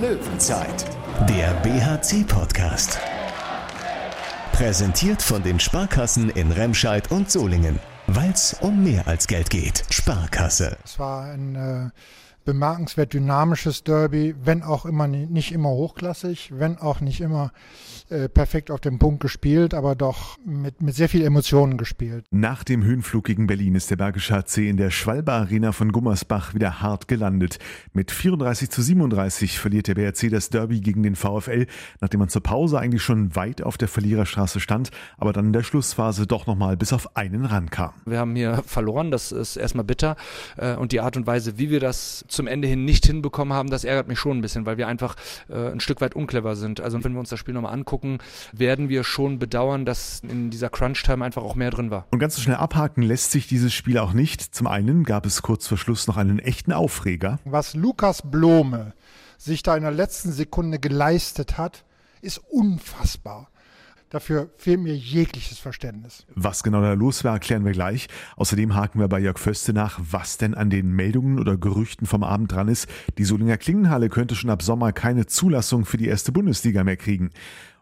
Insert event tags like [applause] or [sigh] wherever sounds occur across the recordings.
Löwenzeit, der BHC-Podcast. Präsentiert von den Sparkassen in Remscheid und Solingen. Weil es um mehr als Geld geht. Sparkasse. Es war ein äh, bemerkenswert dynamisches Derby, wenn auch immer nicht immer hochklassig, wenn auch nicht immer äh, perfekt auf den Punkt gespielt, aber doch mit, mit sehr viel Emotionen gespielt. Nach dem Höhenflug gegen Berlin ist der Bergische HC in der Schwalbe Arena von Gummersbach wieder hart gelandet. Mit 34 zu 37 verliert der BRC das Derby gegen den VfL, nachdem man zur Pause eigentlich schon weit auf der Verliererstraße stand, aber dann in der Schlussphase doch nochmal bis auf einen rankam. Wir haben hier verloren, das ist erstmal bitter äh, und die Art und Weise, wie wir das zum Ende hin nicht hinbekommen haben, das ärgert mich schon ein bisschen, weil wir einfach äh, ein Stück weit unclever sind. Also wenn wir uns das Spiel nochmal angucken, werden wir schon bedauern, dass in dieser Crunch-Time einfach auch mehr drin war. Und ganz so schnell abhaken lässt sich dieses Spiel auch nicht. Zum einen gab es kurz vor Schluss noch einen echten Aufreger. Was Lukas Blome sich da in der letzten Sekunde geleistet hat, ist unfassbar. Dafür fehlt mir jegliches Verständnis. Was genau da los war, erklären wir gleich. Außerdem haken wir bei Jörg Föste nach, was denn an den Meldungen oder Gerüchten vom Abend dran ist. Die Solinger Klingenhalle könnte schon ab Sommer keine Zulassung für die erste Bundesliga mehr kriegen.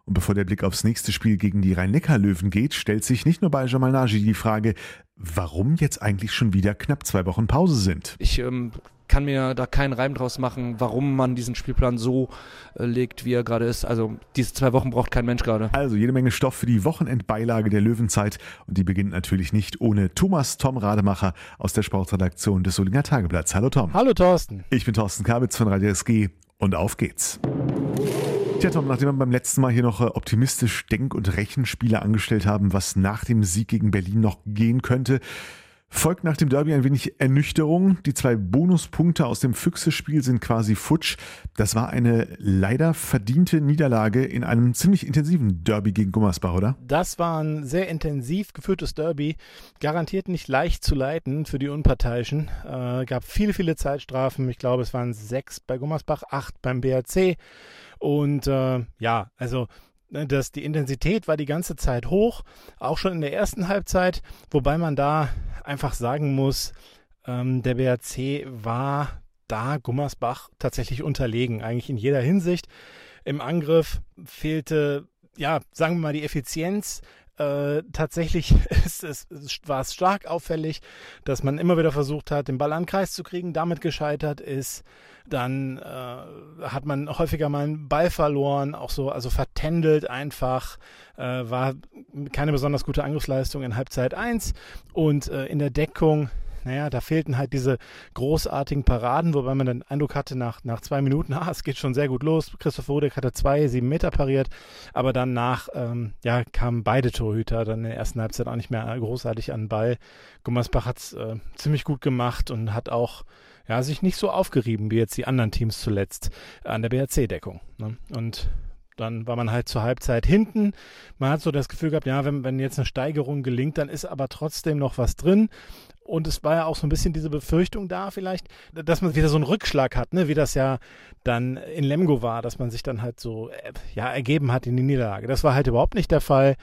Und bevor der Blick aufs nächste Spiel gegen die Rhein-Neckar-Löwen geht, stellt sich nicht nur bei Jamal Nagy die Frage, warum jetzt eigentlich schon wieder knapp zwei Wochen Pause sind. Ich ähm, kann mir da keinen Reim draus machen, warum man diesen Spielplan so äh, legt, wie er gerade ist. Also diese zwei Wochen braucht kein Mensch gerade. Also jede Menge Stoff für die Wochenendbeilage der Löwenzeit und die beginnt natürlich nicht ohne Thomas Tom Rademacher aus der Sportredaktion des Solinger Tageblatts. Hallo Tom. Hallo Thorsten. Ich bin Thorsten Kabitz von Radio SG und auf geht's. Tja, Tom, nachdem wir beim letzten Mal hier noch äh, optimistisch Denk- und Rechenspiele angestellt haben, was nach dem Sieg gegen Berlin noch gehen könnte, folgt nach dem Derby ein wenig Ernüchterung. Die zwei Bonuspunkte aus dem Füchse-Spiel sind quasi futsch. Das war eine leider verdiente Niederlage in einem ziemlich intensiven Derby gegen Gummersbach, oder? Das war ein sehr intensiv geführtes Derby. Garantiert nicht leicht zu leiten für die Unparteiischen. Äh, gab viele, viele Zeitstrafen. Ich glaube, es waren sechs bei Gummersbach, acht beim BRC. Und äh, ja, also das, die Intensität war die ganze Zeit hoch, auch schon in der ersten Halbzeit, wobei man da einfach sagen muss, ähm, der BRC war da Gummersbach tatsächlich unterlegen, eigentlich in jeder Hinsicht. Im Angriff fehlte, ja, sagen wir mal, die Effizienz. Äh, tatsächlich [laughs] ist es, war es stark auffällig, dass man immer wieder versucht hat, den Ball an den Kreis zu kriegen, damit gescheitert ist. Dann äh, hat man häufiger mal einen Ball verloren, auch so, also vertändelt einfach, äh, war keine besonders gute Angriffsleistung in Halbzeit 1 und äh, in der Deckung naja, da fehlten halt diese großartigen Paraden, wobei man den Eindruck hatte, nach, nach zwei Minuten, [laughs] ah, es geht schon sehr gut los. Christopher Rudek hatte zwei, sieben Meter pariert, aber danach, ähm, ja, kamen beide Torhüter dann in der ersten Halbzeit auch nicht mehr großartig an den Ball. Gummersbach hat es äh, ziemlich gut gemacht und hat auch ja, sich nicht so aufgerieben wie jetzt die anderen Teams zuletzt an der BRC-Deckung. Ne? Und dann war man halt zur Halbzeit hinten. Man hat so das Gefühl gehabt, ja, wenn, wenn jetzt eine Steigerung gelingt, dann ist aber trotzdem noch was drin. Und es war ja auch so ein bisschen diese Befürchtung da vielleicht, dass man wieder so einen Rückschlag hat, ne? wie das ja dann in Lemgo war, dass man sich dann halt so äh, ja, ergeben hat in die Niederlage. Das war halt überhaupt nicht der Fall.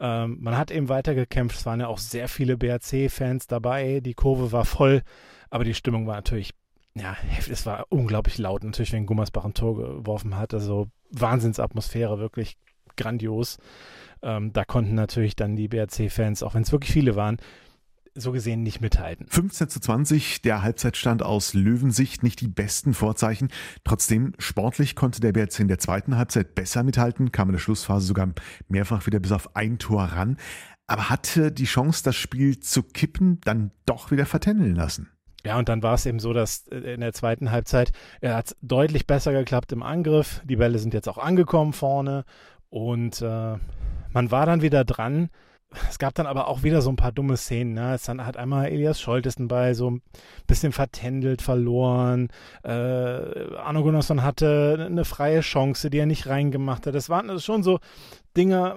Ähm, man hat eben weitergekämpft. Es waren ja auch sehr viele BRC-Fans dabei. Die Kurve war voll, aber die Stimmung war natürlich ja, es war unglaublich laut, natürlich, wenn Gummersbach ein Tor geworfen hat. Also Wahnsinnsatmosphäre, wirklich grandios. Ähm, da konnten natürlich dann die BRC-Fans, auch wenn es wirklich viele waren, so gesehen nicht mithalten. 15 zu 20, der Halbzeitstand aus Löwensicht, nicht die besten Vorzeichen. Trotzdem, sportlich konnte der BRC in der zweiten Halbzeit besser mithalten, kam in der Schlussphase sogar mehrfach wieder bis auf ein Tor ran, aber hatte die Chance, das Spiel zu kippen, dann doch wieder vertändeln lassen. Ja, und dann war es eben so, dass äh, in der zweiten Halbzeit er hat deutlich besser geklappt im Angriff. Die Bälle sind jetzt auch angekommen vorne und äh, man war dann wieder dran. Es gab dann aber auch wieder so ein paar dumme Szenen. Ne? Es dann hat einmal Elias Scholtes dabei so ein bisschen vertändelt, verloren. Äh, Arno Gunnarsson hatte eine freie Chance, die er nicht reingemacht hat. Das waren schon so Dinge,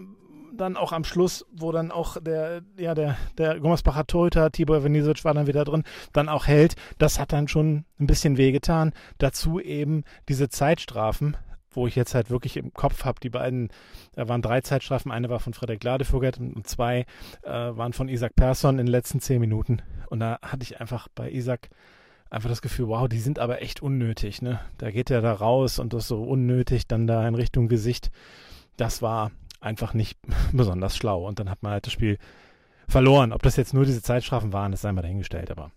dann auch am Schluss, wo dann auch der, ja, der, der Gummersbacher Torhüter, Tibor Venisic war dann wieder drin, dann auch hält. Das hat dann schon ein bisschen wehgetan. Dazu eben diese Zeitstrafen, wo ich jetzt halt wirklich im Kopf habe, die beiden, da waren drei Zeitstrafen, eine war von Frederik Ladevogel und zwei äh, waren von Isaac Persson in den letzten zehn Minuten. Und da hatte ich einfach bei Isaac einfach das Gefühl, wow, die sind aber echt unnötig. Ne? Da geht er da raus und das so unnötig dann da in Richtung Gesicht. Das war einfach nicht [laughs] besonders schlau. Und dann hat man halt das Spiel verloren. Ob das jetzt nur diese Zeitstrafen waren, das sei mal dahingestellt. Aber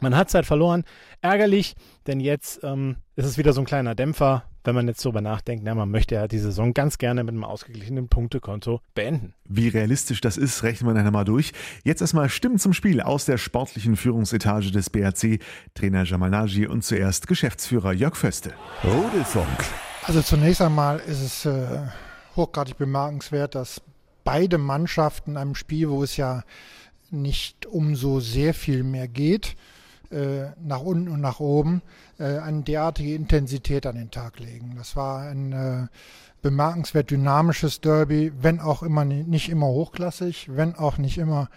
man hat Zeit verloren. Ärgerlich, denn jetzt ähm, ist es wieder so ein kleiner Dämpfer, wenn man jetzt darüber nachdenkt, na, man möchte ja die Saison ganz gerne mit einem ausgeglichenen Punktekonto beenden. Wie realistisch das ist, rechnen wir nachher mal durch. Jetzt erstmal Stimmen zum Spiel aus der sportlichen Führungsetage des BRC, Trainer Jamal Nagy und zuerst Geschäftsführer Jörg Föste. Rudelfunk. Also zunächst einmal ist es äh, hochgradig bemerkenswert, dass beide Mannschaften einem Spiel, wo es ja nicht um so sehr viel mehr geht, nach unten und nach oben, äh, eine derartige Intensität an den Tag legen. Das war ein äh, bemerkenswert dynamisches Derby, wenn auch immer nicht immer hochklassig, wenn auch nicht immer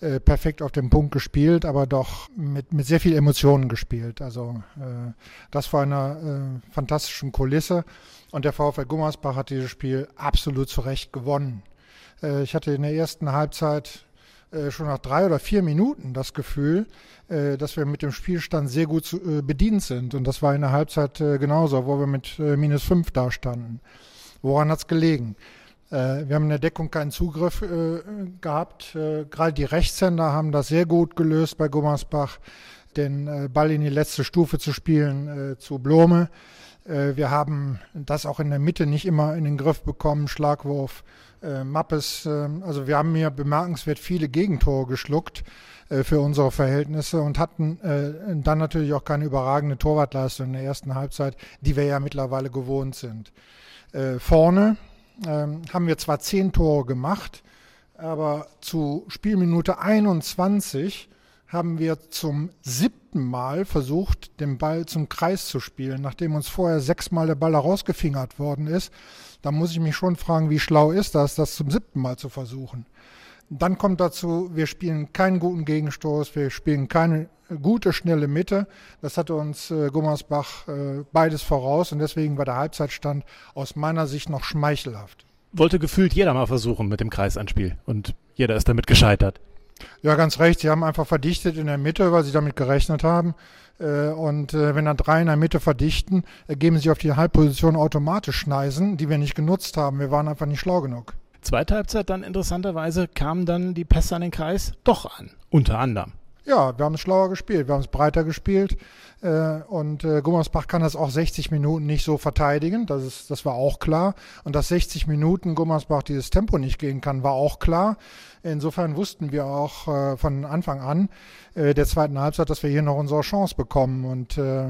äh, perfekt auf den Punkt gespielt, aber doch mit, mit sehr viel Emotionen gespielt. Also äh, das war eine äh, fantastischen Kulisse und der VfL Gummersbach hat dieses Spiel absolut zu Recht gewonnen. Äh, ich hatte in der ersten Halbzeit äh, schon nach drei oder vier Minuten das Gefühl, äh, dass wir mit dem Spielstand sehr gut äh, bedient sind. Und das war in der Halbzeit äh, genauso, wo wir mit äh, minus fünf dastanden. Woran hat es gelegen? Äh, wir haben in der Deckung keinen Zugriff gehabt. Gerade die Rechtshänder haben das sehr gut gelöst bei Gummersbach, den Ball in die letzte Stufe zu spielen zu Blome. wir haben das auch in der Mitte nicht immer in den Griff bekommen, Schlagwurf äh, Mappes, äh, also wir haben hier bemerkenswert viele Gegentore geschluckt äh, für unsere Verhältnisse und hatten äh, dann natürlich auch keine überragende Torwartleistung in der ersten Halbzeit, die wir ja mittlerweile gewohnt sind. Äh, vorne ähm, haben wir zwar zehn Tore gemacht, aber zu Spielminute 21 haben wir zum siebten Mal versucht, den Ball zum Kreis zu spielen, nachdem uns vorher sechsmal der Ball herausgefingert worden ist da muss ich mich schon fragen, wie schlau ist das, das zum siebten Mal zu versuchen. Dann kommt dazu, wir spielen keinen guten Gegenstoß, wir spielen keine gute, schnelle Mitte. Das hatte uns äh, Gummersbach äh, beides voraus und deswegen war der Halbzeitstand aus meiner Sicht noch schmeichelhaft. Wollte gefühlt jeder mal versuchen mit dem Kreisanspiel und jeder ist damit gescheitert. Ja, ganz recht. Sie haben einfach verdichtet in der Mitte, weil sie damit gerechnet haben. Äh, und äh, wenn dann drei in der Mitte verdichten, ergeben sich auf die Halbposition automatisch Schneisen, die wir nicht genutzt haben. Wir waren einfach nicht schlau genug. Zweite Halbzeit dann interessanterweise kamen dann die Pässe an den Kreis doch an, unter anderem. Ja, wir haben es schlauer gespielt, wir haben es breiter gespielt äh, und äh, Gummersbach kann das auch 60 Minuten nicht so verteidigen, das, ist, das war auch klar. Und dass 60 Minuten Gummersbach dieses Tempo nicht gehen kann, war auch klar. Insofern wussten wir auch äh, von Anfang an äh, der zweiten Halbzeit, dass wir hier noch unsere Chance bekommen und äh,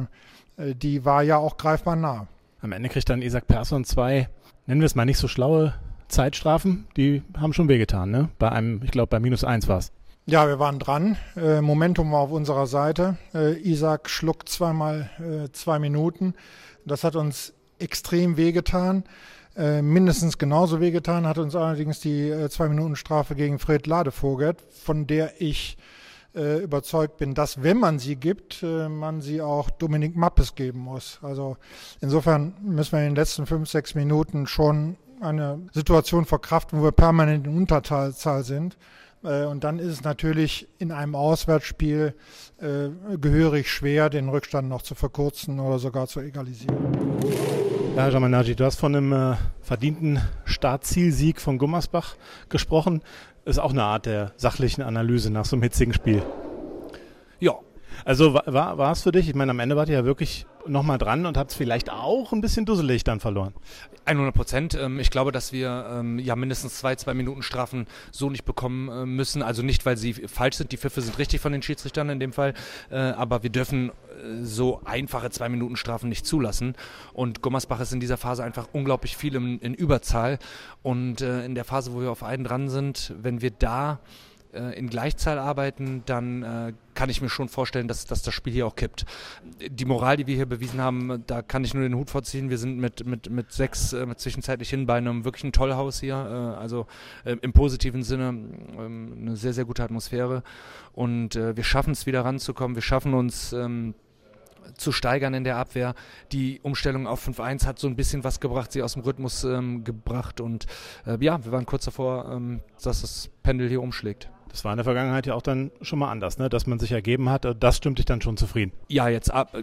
äh die war ja auch greifbar nah. Am Ende kriegt dann Isaac Persson zwei, nennen wir es mal nicht so schlaue Zeitstrafen, die haben schon wehgetan, ne? Bei einem, ich glaube, bei minus eins war es. Ja, wir waren dran. Äh, Momentum war auf unserer Seite. Äh, Isaac schluckt zweimal äh, zwei Minuten. Das hat uns extrem wehgetan. Äh, mindestens genauso wehgetan hat uns allerdings die äh, zwei Minuten Strafe gegen Fred Ladevogert, von der ich äh, überzeugt bin, dass wenn man sie gibt, man sie auch Dominik Mappes geben muss. Also insofern müssen wir in den letzten fünf, sechs Minuten schon eine Situation verkraften, wo wir permanent in Unterzahl sind. Äh, und dann ist es natürlich in einem Auswärtsspiel äh, gehörig schwer, den Rückstand noch zu verkürzen oder sogar zu egalisieren. Ja, Jamanaji, du hast von einem äh, verdienten Startzielsieg von Gummersbach gesprochen. Ist auch eine Art der sachlichen Analyse nach so einem hitzigen Spiel. Ja. Also war, war es für dich? Ich meine, am Ende wart ihr ja wirklich nochmal dran und habt es vielleicht auch ein bisschen dusselig dann verloren. 100 Prozent. Ähm, ich glaube, dass wir ähm, ja mindestens zwei, zwei Minuten Strafen so nicht bekommen äh, müssen. Also nicht, weil sie falsch sind. Die Pfiffe sind richtig von den Schiedsrichtern in dem Fall. Äh, aber wir dürfen äh, so einfache zwei Minuten Strafen nicht zulassen. Und Gummersbach ist in dieser Phase einfach unglaublich viel in, in Überzahl. Und in der Phase, wo wir auf einen dran sind, wenn wir da äh, in Gleichzahl arbeiten, dann äh, kann ich mir schon vorstellen, dass, dass das Spiel hier auch kippt. Die Moral, die wir hier bewiesen haben, da kann ich nur den Hut vorziehen. Wir sind mit, mit, mit sechs äh, zwischenzeitlich hin bei einem wirklichen Tollhaus hier, äh, also äh, im positiven Sinne ähm, eine sehr, sehr gute Atmosphäre. Und äh, wir schaffen es wieder ranzukommen. Wir schaffen uns ähm, zu steigern in der Abwehr. Die Umstellung auf 5-1 hat so ein bisschen was gebracht, sie aus dem Rhythmus ähm, gebracht und äh, ja, wir waren kurz davor, ähm, dass das Pendel hier umschlägt. Das war in der Vergangenheit ja auch dann schon mal anders, ne? dass man sich ergeben hat. Das stimmt dich dann schon zufrieden. Ja, jetzt ab,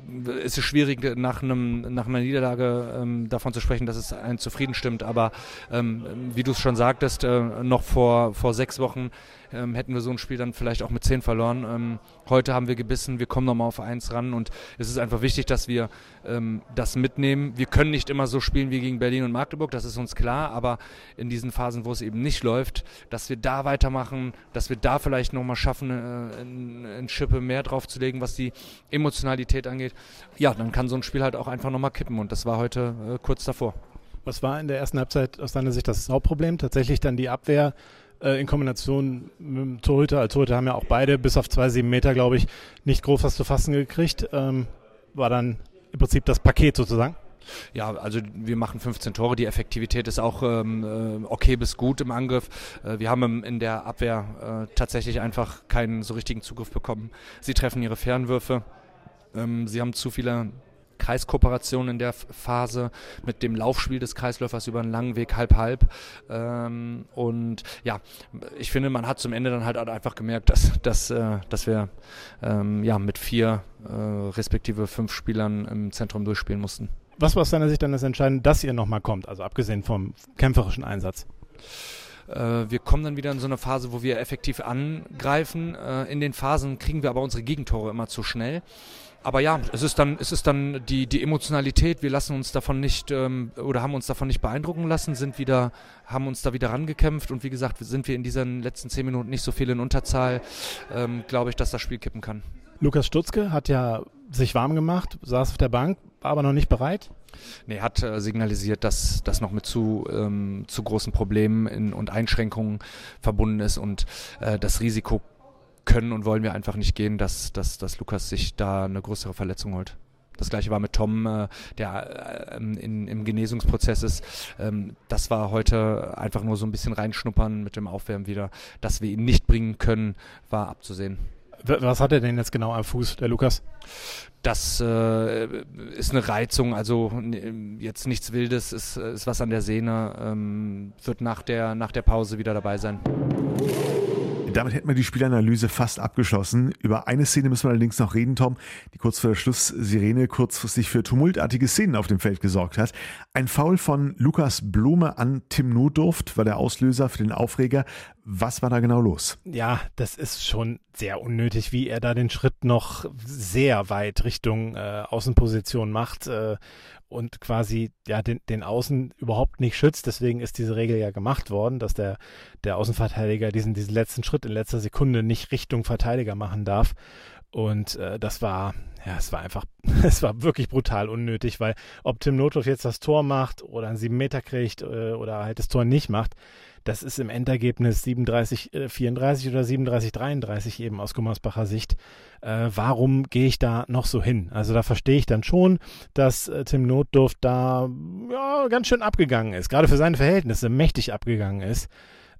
ist es schwierig, nach, einem, nach einer Niederlage ähm, davon zu sprechen, dass es einen zufrieden stimmt. Aber ähm, wie du es schon sagtest, äh, noch vor, vor sechs Wochen ähm, hätten wir so ein Spiel dann vielleicht auch mit zehn verloren. Ähm, heute haben wir gebissen, wir kommen nochmal auf eins ran und es ist einfach wichtig, dass wir ähm, das mitnehmen. Wir können nicht immer so spielen wie gegen Berlin und Magdeburg, das ist uns klar, aber in diesen Phasen, wo es eben nicht läuft, dass wir da weitermachen, dass wir da vielleicht nochmal schaffen, äh, ein Schippe mehr draufzulegen, was die Emotionalität angeht. Ja, dann kann so ein Spiel halt auch einfach nochmal kippen und das war heute äh, kurz davor. Was war in der ersten Halbzeit aus deiner Sicht das Hauptproblem? Tatsächlich dann die Abwehr äh, in Kombination mit dem Torhüter. Als Torhüter haben ja auch beide bis auf zwei, sieben Meter, glaube ich, nicht groß was zu fassen gekriegt. Ähm, war dann im Prinzip das Paket sozusagen. Ja, also wir machen 15 Tore. Die Effektivität ist auch ähm, äh, okay bis gut im Angriff. Äh, wir haben in der Abwehr äh, tatsächlich einfach keinen so richtigen Zugriff bekommen. Sie treffen ihre Fernwürfe. Ähm, sie haben zu viele Kreiskooperation in der Phase mit dem Laufspiel des Kreisläufers über einen langen Weg halb-halb. Ähm, und ja, ich finde, man hat zum Ende dann halt einfach gemerkt, dass, dass, äh, dass wir ähm, ja, mit vier äh, respektive fünf Spielern im Zentrum durchspielen mussten. Was war aus deiner Sicht dann das Entscheidende, dass ihr nochmal kommt, also abgesehen vom kämpferischen Einsatz? Äh, wir kommen dann wieder in so eine Phase, wo wir effektiv angreifen. Äh, in den Phasen kriegen wir aber unsere Gegentore immer zu schnell aber ja, es ist dann, es ist dann die, die Emotionalität. Wir lassen uns davon nicht ähm, oder haben uns davon nicht beeindrucken lassen, sind wieder, haben uns da wieder rangekämpft und wie gesagt, sind wir in diesen letzten zehn Minuten nicht so viel in Unterzahl, ähm, glaube ich, dass das Spiel kippen kann. Lukas Stutzke hat ja sich warm gemacht, saß auf der Bank, war aber noch nicht bereit. Nee, hat äh, signalisiert, dass das noch mit zu, ähm, zu großen Problemen in, und Einschränkungen verbunden ist und äh, das Risiko können und wollen wir einfach nicht gehen, dass, dass, dass Lukas sich da eine größere Verletzung holt. Das gleiche war mit Tom, äh, der äh, in, im Genesungsprozess ist. Ähm, das war heute einfach nur so ein bisschen reinschnuppern mit dem Aufwärmen wieder. Dass wir ihn nicht bringen können, war abzusehen. Was hat er denn jetzt genau am Fuß, der Lukas? Das äh, ist eine Reizung, also jetzt nichts Wildes, ist, ist was an der Sehne, ähm, wird nach der, nach der Pause wieder dabei sein. Damit hätten wir die Spielanalyse fast abgeschlossen. Über eine Szene müssen wir allerdings noch reden, Tom, die kurz vor der Schlusssirene kurzfristig für tumultartige Szenen auf dem Feld gesorgt hat. Ein Foul von Lukas Blume an Tim Notdurft war der Auslöser für den Aufreger. Was war da genau los? Ja, das ist schon sehr unnötig, wie er da den Schritt noch sehr weit Richtung äh, Außenposition macht. Äh, und quasi ja den, den Außen überhaupt nicht schützt. Deswegen ist diese Regel ja gemacht worden, dass der, der Außenverteidiger diesen, diesen letzten Schritt in letzter Sekunde nicht Richtung Verteidiger machen darf. Und äh, das war, ja, es war einfach, [laughs] es war wirklich brutal unnötig, weil ob Tim Notdorf jetzt das Tor macht oder einen sieben Meter kriegt äh, oder halt das Tor nicht macht, das ist im Endergebnis 37, äh, 34 oder 37, 33 eben aus Gummersbacher Sicht. Äh, warum gehe ich da noch so hin? Also da verstehe ich dann schon, dass äh, Tim Notdurft da ja, ganz schön abgegangen ist, gerade für seine Verhältnisse mächtig abgegangen ist.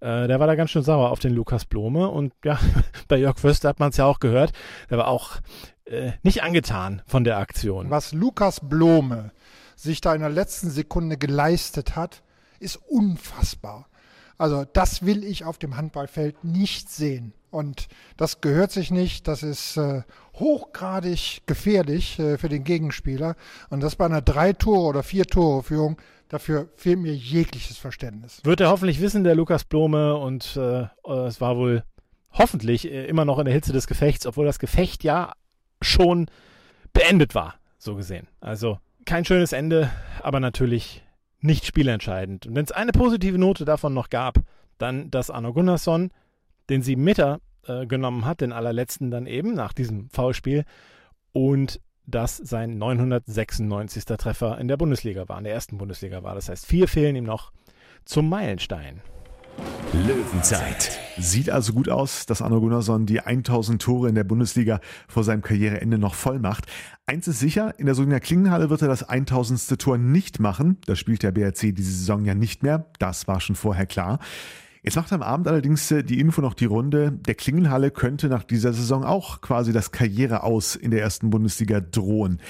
Äh, der war da ganz schön sauer auf den Lukas Blome und ja, [laughs] bei Jörg Förster hat man es ja auch gehört, der war auch äh, nicht angetan von der Aktion. Was Lukas Blome sich da in der letzten Sekunde geleistet hat, ist unfassbar. Also das will ich auf dem Handballfeld nicht sehen. Und das gehört sich nicht. Das ist äh, hochgradig gefährlich äh, für den Gegenspieler. Und das bei einer Drei-Tore- oder Vier-Tore-Führung, dafür fehlt mir jegliches Verständnis. Wird er hoffentlich wissen, der Lukas Blome. Und äh, es war wohl hoffentlich äh, immer noch in der Hitze des Gefechts, obwohl das Gefecht ja schon beendet war, so gesehen. Also kein schönes Ende, aber natürlich nicht spielentscheidend. Und wenn es eine positive Note davon noch gab, dann, dass Arno Gunnarsson den 7 Meter äh, genommen hat, den allerletzten dann eben nach diesem Foulspiel und dass sein 996. Treffer in der Bundesliga war, in der ersten Bundesliga war. Das heißt, vier fehlen ihm noch zum Meilenstein. Löwenzeit. Sieht also gut aus, dass Arno Gunnarsson die 1000 Tore in der Bundesliga vor seinem Karriereende noch voll macht. Eins ist sicher, in der Solinger Klingenhalle wird er das 1000. Tor nicht machen. Das spielt der BRC diese Saison ja nicht mehr. Das war schon vorher klar. Jetzt macht am Abend allerdings äh, die Info noch die Runde. Der Klingenhalle könnte nach dieser Saison auch quasi das Karriere aus in der ersten Bundesliga drohen.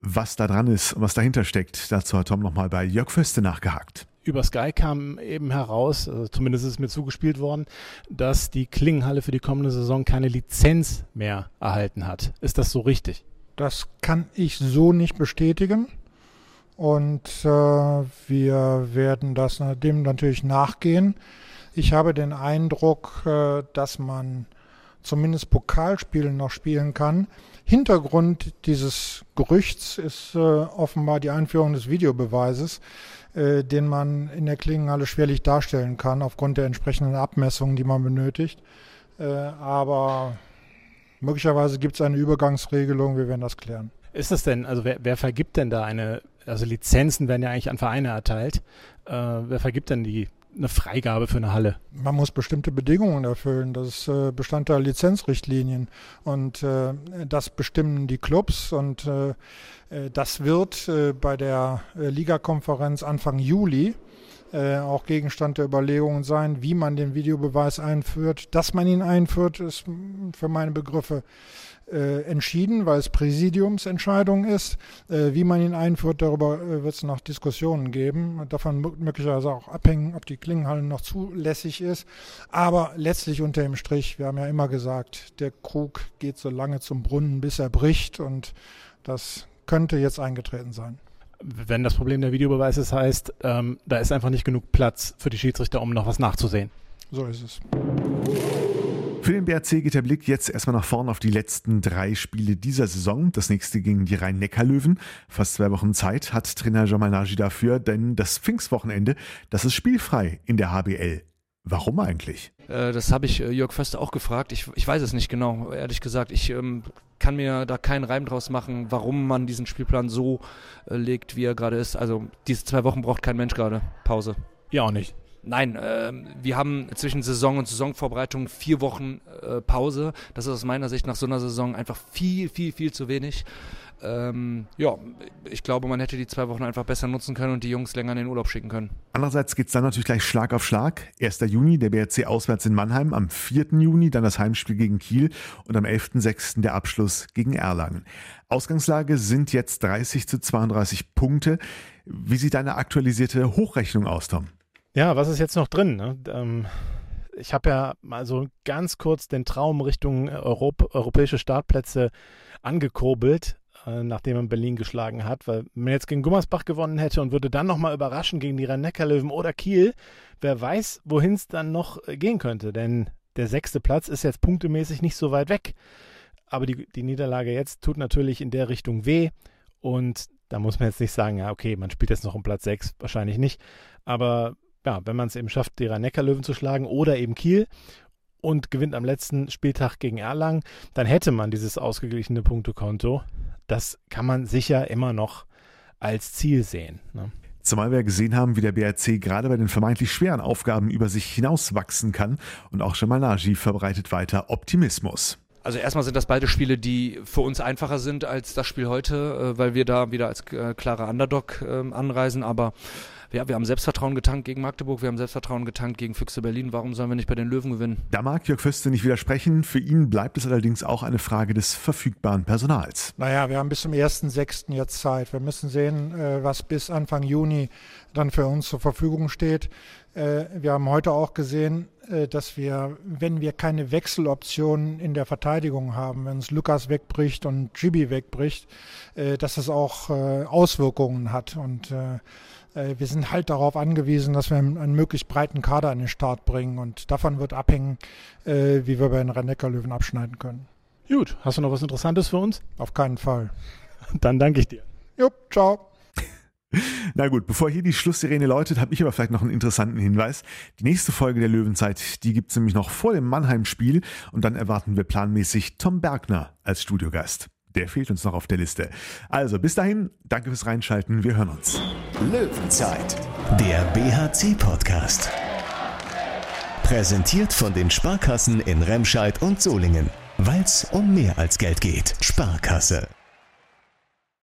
Was da dran ist und was dahinter steckt, dazu hat Tom nochmal bei Jörg Föste nachgehakt. über Sky kam eben heraus, also zumindest ist mir zugespielt worden, dass die Klingenhalle für die kommende Saison keine Lizenz mehr erhalten hat. Ist das so richtig? Das kann ich so nicht bestätigen. Und äh, wir werden das dem natürlich nachgehen. Ich habe den Eindruck, äh, dass man zumindest Pokalspielen noch spielen kann. Hintergrund dieses Gerüchts ist äh, offenbar die Einführung des Videobeweises, äh, den man in der Klingenhalle schwerlich darstellen kann, aufgrund der entsprechenden Abmessungen, die man benötigt. Aber möglicherweise gibt es eine Übergangsregelung, wir werden das klären. Ist es denn, also wer, wer vergibt denn da eine, also Lizenzen werden ja eigentlich an Vereine erteilt. Wer vergibt denn die eine Freigabe für eine Halle? Man muss bestimmte Bedingungen erfüllen. Das ist äh, Bestandteil Lizenzrichtlinien und äh, das bestimmen die Clubs und äh, äh das wird bei der Ligakonferenz Anfang Juli auch Gegenstand der Überlegungen sein, wie man den Videobeweis einführt. Dass man ihn einführt, ist für meine Begriffe äh, entschieden, weil es Präsidiumsentscheidung ist. Äh, wie man ihn einführt, darüber äh, wird es noch Diskussionen geben. Davon möglicherweise auch abhängen, ob die Klingenhalle noch zulässig ist. Aber letztlich unter dem Strich, wir haben ja immer gesagt, der Krug geht so lange zum Brunnen, bis er bricht. Und das könnte jetzt eingetreten sein wenn das Problem der Videobeweises heißt, ähm, da ist einfach nicht genug Platz für die Schiedsrichter, um noch was nachzusehen. So ist es. Für den BRC geht der Blick jetzt erstmal nach vorn auf die letzten drei Spiele dieser Saison. Das nächste gegen die Rhein-Neckar-Löwen. Fast zwei Wochen Zeit hat Trainer Jamal Naji dafür, denn das Pfingstwochenende, das ist spielfrei in der HBL. Warum eigentlich? Äh, das habe ich äh, Jörg Förster auch gefragt. Ich, ich weiß es nicht genau, ehrlich gesagt. Ich ähm, kann mir da keinen Reim draus machen, warum man diesen Spielplan so äh, legt, wie er gerade ist. Also diese zwei Wochen braucht kein Mensch gerade Pause. Ja, auch nicht. Nein, äh, wir haben zwischen Saison und Saisonvorbereitung vier Wochen äh, Pause. Das ist aus meiner Sicht nach so einer Saison einfach viel, viel, viel zu wenig. Ähm, ja, ich glaube, man hätte die zwei Wochen einfach besser nutzen können und die Jungs länger in den Urlaub schicken können. Andererseits geht es dann natürlich gleich Schlag auf Schlag. 1. Juni der BRC auswärts in Mannheim, am 4. Juni dann das Heimspiel gegen Kiel und am 11.6. der Abschluss gegen Erlangen. Ausgangslage sind jetzt 30 zu 32 Punkte. Wie sieht deine aktualisierte Hochrechnung aus, Tom? Ja, was ist jetzt noch drin? Ne? Ähm, ich habe ja mal so ganz kurz den Traum Richtung Europ europäische Startplätze angekurbelt, äh, nachdem man Berlin geschlagen hat. Weil wenn man jetzt gegen Gummersbach gewonnen hätte und würde dann nochmal überraschen gegen die Rhein-Neckar-Löwen oder Kiel, wer weiß, wohin es dann noch äh, gehen könnte. Denn der sechste Platz ist jetzt punktemäßig nicht so weit weg. Aber die, die Niederlage jetzt tut natürlich in der Richtung weh. Und da muss man jetzt nicht sagen, ja, okay, man spielt jetzt noch um Platz 6, wahrscheinlich nicht. Aber ja, wenn man es eben schafft, die Rhein-Neckar-Löwen zu schlagen oder eben Kiel und gewinnt am letzten Spieltag gegen Erlangen, dann hätte man dieses ausgeglichene Punktekonto. Das kann man sicher immer noch als Ziel sehen. Ne? Zumal wir gesehen haben, wie der BRC gerade bei den vermeintlich schweren Aufgaben über sich hinauswachsen kann und auch Jamal Naji verbreitet weiter Optimismus. Also erstmal sind das beide Spiele, die für uns einfacher sind als das Spiel heute, äh, weil wir da wieder als äh, klarer Underdog ähm, anreisen, aber ja, wir haben Selbstvertrauen getankt gegen Magdeburg, wir haben Selbstvertrauen getankt gegen Füchse Berlin. Warum sollen wir nicht bei den Löwen gewinnen? Da mag Jörg Föste nicht widersprechen. Für ihn bleibt es allerdings auch eine Frage des verfügbaren Personals. Naja, wir haben bis zum 1.6. jetzt Zeit. Wir müssen sehen, äh, was bis Anfang Juni dann für uns zur Verfügung steht. Äh, wir haben heute auch gesehen, äh, dass wir, wenn wir keine Wechseloptionen in der Verteidigung haben, wenn es Lukas wegbricht und Jibi wegbricht, dass das auch Auswirkungen hat. Und äh, wir sind halt darauf angewiesen, dass wir einen, möglichst breiten Kader an den Start bringen und davon wird abhängen, äh, wie wir bei den rhein löwen abschneiden können. Gut, hast du noch was Interessantes für uns? Auf keinen Fall. [laughs] Dann danke ich dir. Jupp, ciao. [laughs] Na gut, bevor hier die Schlusssirene läutet, habe ich aber vielleicht noch einen interessanten Hinweis. Die nächste Folge der Löwenzeit, die gibt es nämlich noch vor dem Mannheim-Spiel und dann erwarten wir planmäßig Tom Bergner als Studiogast. Der fehlt uns noch auf der Liste. Also bis dahin, danke fürs Reinschalten. Wir hören uns. Löwenzeit, der BHC-Podcast. Präsentiert von den Sparkassen in Remscheid und Solingen. Weil es um mehr als Geld geht. Sparkasse.